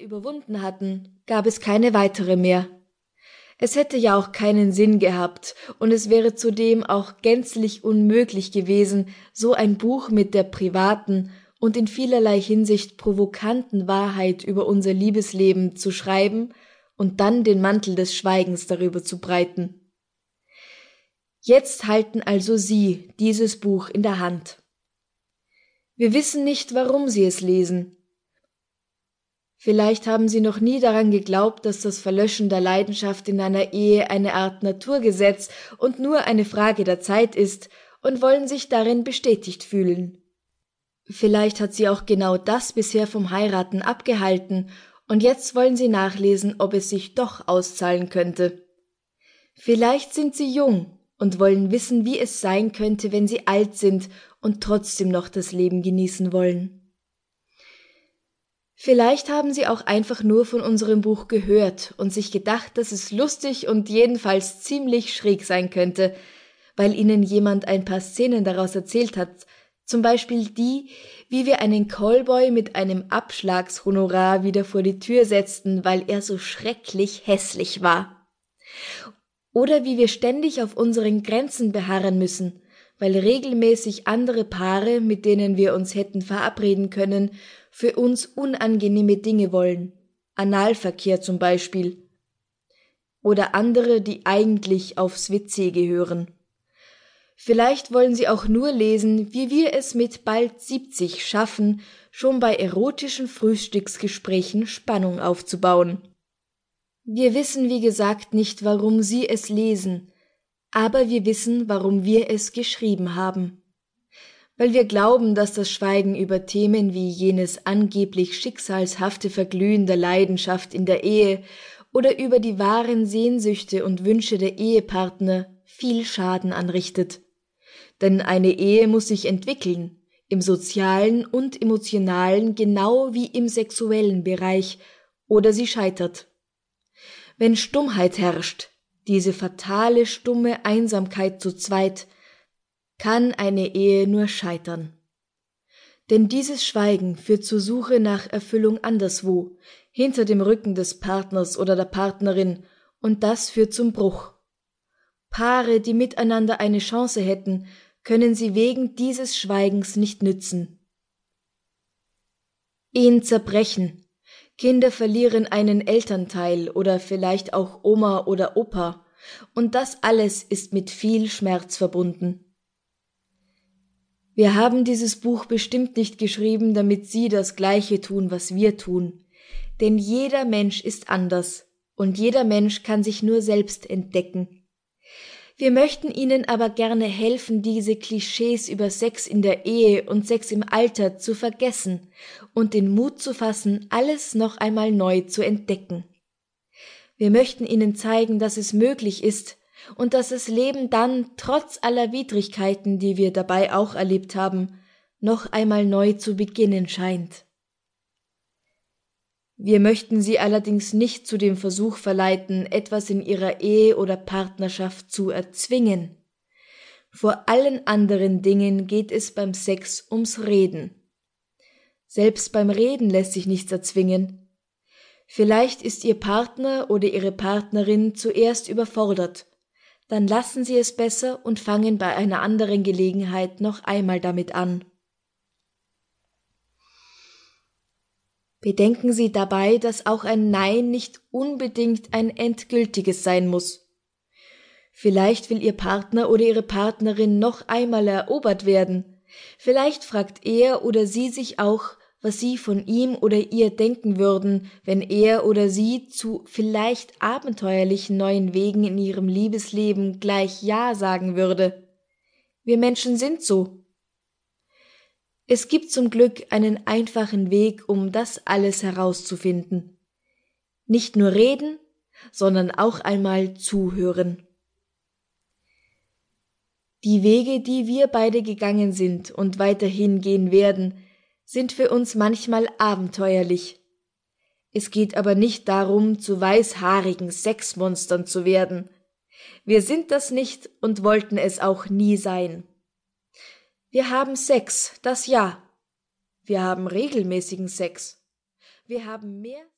überwunden hatten, gab es keine weitere mehr. Es hätte ja auch keinen Sinn gehabt, und es wäre zudem auch gänzlich unmöglich gewesen, so ein Buch mit der privaten und in vielerlei Hinsicht provokanten Wahrheit über unser Liebesleben zu schreiben und dann den Mantel des Schweigens darüber zu breiten. Jetzt halten also Sie dieses Buch in der Hand. Wir wissen nicht, warum Sie es lesen, Vielleicht haben Sie noch nie daran geglaubt, dass das Verlöschen der Leidenschaft in einer Ehe eine Art Naturgesetz und nur eine Frage der Zeit ist und wollen sich darin bestätigt fühlen. Vielleicht hat Sie auch genau das bisher vom Heiraten abgehalten und jetzt wollen Sie nachlesen, ob es sich doch auszahlen könnte. Vielleicht sind Sie jung und wollen wissen, wie es sein könnte, wenn Sie alt sind und trotzdem noch das Leben genießen wollen. Vielleicht haben Sie auch einfach nur von unserem Buch gehört und sich gedacht, dass es lustig und jedenfalls ziemlich schräg sein könnte, weil Ihnen jemand ein paar Szenen daraus erzählt hat, zum Beispiel die, wie wir einen Callboy mit einem Abschlagshonorar wieder vor die Tür setzten, weil er so schrecklich hässlich war. Oder wie wir ständig auf unseren Grenzen beharren müssen, weil regelmäßig andere Paare, mit denen wir uns hätten verabreden können, für uns unangenehme Dinge wollen, Analverkehr zum Beispiel, oder andere, die eigentlich aufs WC gehören. Vielleicht wollen Sie auch nur lesen, wie wir es mit bald 70 schaffen, schon bei erotischen Frühstücksgesprächen Spannung aufzubauen. Wir wissen, wie gesagt, nicht, warum Sie es lesen, aber wir wissen, warum wir es geschrieben haben weil wir glauben, dass das Schweigen über Themen wie jenes angeblich schicksalshafte Verglühen der Leidenschaft in der Ehe oder über die wahren Sehnsüchte und Wünsche der Ehepartner viel Schaden anrichtet. Denn eine Ehe muss sich entwickeln, im sozialen und emotionalen genau wie im sexuellen Bereich, oder sie scheitert. Wenn Stummheit herrscht, diese fatale stumme Einsamkeit zu zweit, kann eine Ehe nur scheitern. Denn dieses Schweigen führt zur Suche nach Erfüllung anderswo, hinter dem Rücken des Partners oder der Partnerin, und das führt zum Bruch. Paare, die miteinander eine Chance hätten, können sie wegen dieses Schweigens nicht nützen. Ehen zerbrechen, Kinder verlieren einen Elternteil oder vielleicht auch Oma oder Opa, und das alles ist mit viel Schmerz verbunden. Wir haben dieses Buch bestimmt nicht geschrieben, damit Sie das Gleiche tun, was wir tun. Denn jeder Mensch ist anders und jeder Mensch kann sich nur selbst entdecken. Wir möchten Ihnen aber gerne helfen, diese Klischees über Sex in der Ehe und Sex im Alter zu vergessen und den Mut zu fassen, alles noch einmal neu zu entdecken. Wir möchten Ihnen zeigen, dass es möglich ist, und dass das Leben dann, trotz aller Widrigkeiten, die wir dabei auch erlebt haben, noch einmal neu zu beginnen scheint. Wir möchten Sie allerdings nicht zu dem Versuch verleiten, etwas in Ihrer Ehe oder Partnerschaft zu erzwingen. Vor allen anderen Dingen geht es beim Sex ums Reden. Selbst beim Reden lässt sich nichts erzwingen. Vielleicht ist Ihr Partner oder Ihre Partnerin zuerst überfordert dann lassen Sie es besser und fangen bei einer anderen Gelegenheit noch einmal damit an. Bedenken Sie dabei, dass auch ein Nein nicht unbedingt ein endgültiges sein muss. Vielleicht will Ihr Partner oder Ihre Partnerin noch einmal erobert werden. Vielleicht fragt er oder sie sich auch, was sie von ihm oder ihr denken würden, wenn er oder sie zu vielleicht abenteuerlichen neuen Wegen in ihrem Liebesleben gleich Ja sagen würde. Wir Menschen sind so. Es gibt zum Glück einen einfachen Weg, um das alles herauszufinden. Nicht nur reden, sondern auch einmal zuhören. Die Wege, die wir beide gegangen sind und weiterhin gehen werden, sind für uns manchmal abenteuerlich. Es geht aber nicht darum, zu weißhaarigen Sexmonstern zu werden. Wir sind das nicht und wollten es auch nie sein. Wir haben Sex, das ja. Wir haben regelmäßigen Sex. Wir haben mehr